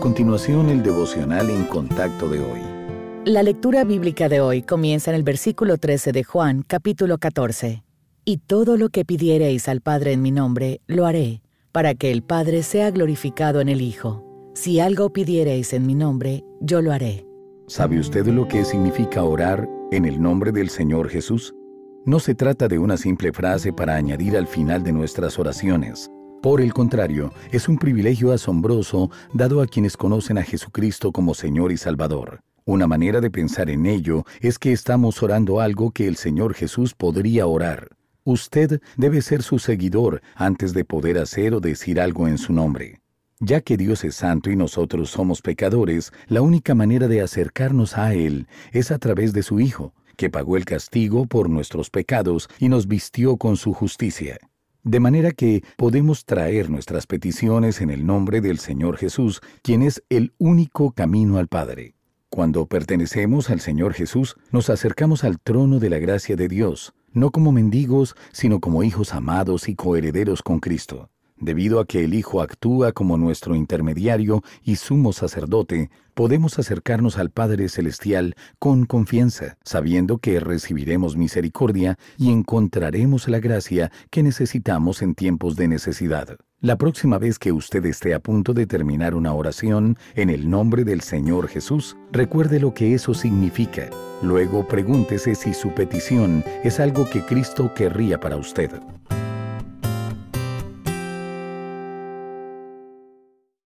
continuación, el devocional en contacto de hoy. La lectura bíblica de hoy comienza en el versículo 13 de Juan, capítulo 14. Y todo lo que pidiereis al Padre en mi nombre, lo haré, para que el Padre sea glorificado en el Hijo. Si algo pidiereis en mi nombre, yo lo haré. ¿Sabe usted lo que significa orar en el nombre del Señor Jesús? No se trata de una simple frase para añadir al final de nuestras oraciones. Por el contrario, es un privilegio asombroso dado a quienes conocen a Jesucristo como Señor y Salvador. Una manera de pensar en ello es que estamos orando algo que el Señor Jesús podría orar. Usted debe ser su seguidor antes de poder hacer o decir algo en su nombre. Ya que Dios es santo y nosotros somos pecadores, la única manera de acercarnos a Él es a través de su Hijo, que pagó el castigo por nuestros pecados y nos vistió con su justicia. De manera que podemos traer nuestras peticiones en el nombre del Señor Jesús, quien es el único camino al Padre. Cuando pertenecemos al Señor Jesús, nos acercamos al trono de la gracia de Dios, no como mendigos, sino como hijos amados y coherederos con Cristo. Debido a que el Hijo actúa como nuestro intermediario y sumo sacerdote, podemos acercarnos al Padre Celestial con confianza, sabiendo que recibiremos misericordia y encontraremos la gracia que necesitamos en tiempos de necesidad. La próxima vez que usted esté a punto de terminar una oración en el nombre del Señor Jesús, recuerde lo que eso significa. Luego pregúntese si su petición es algo que Cristo querría para usted.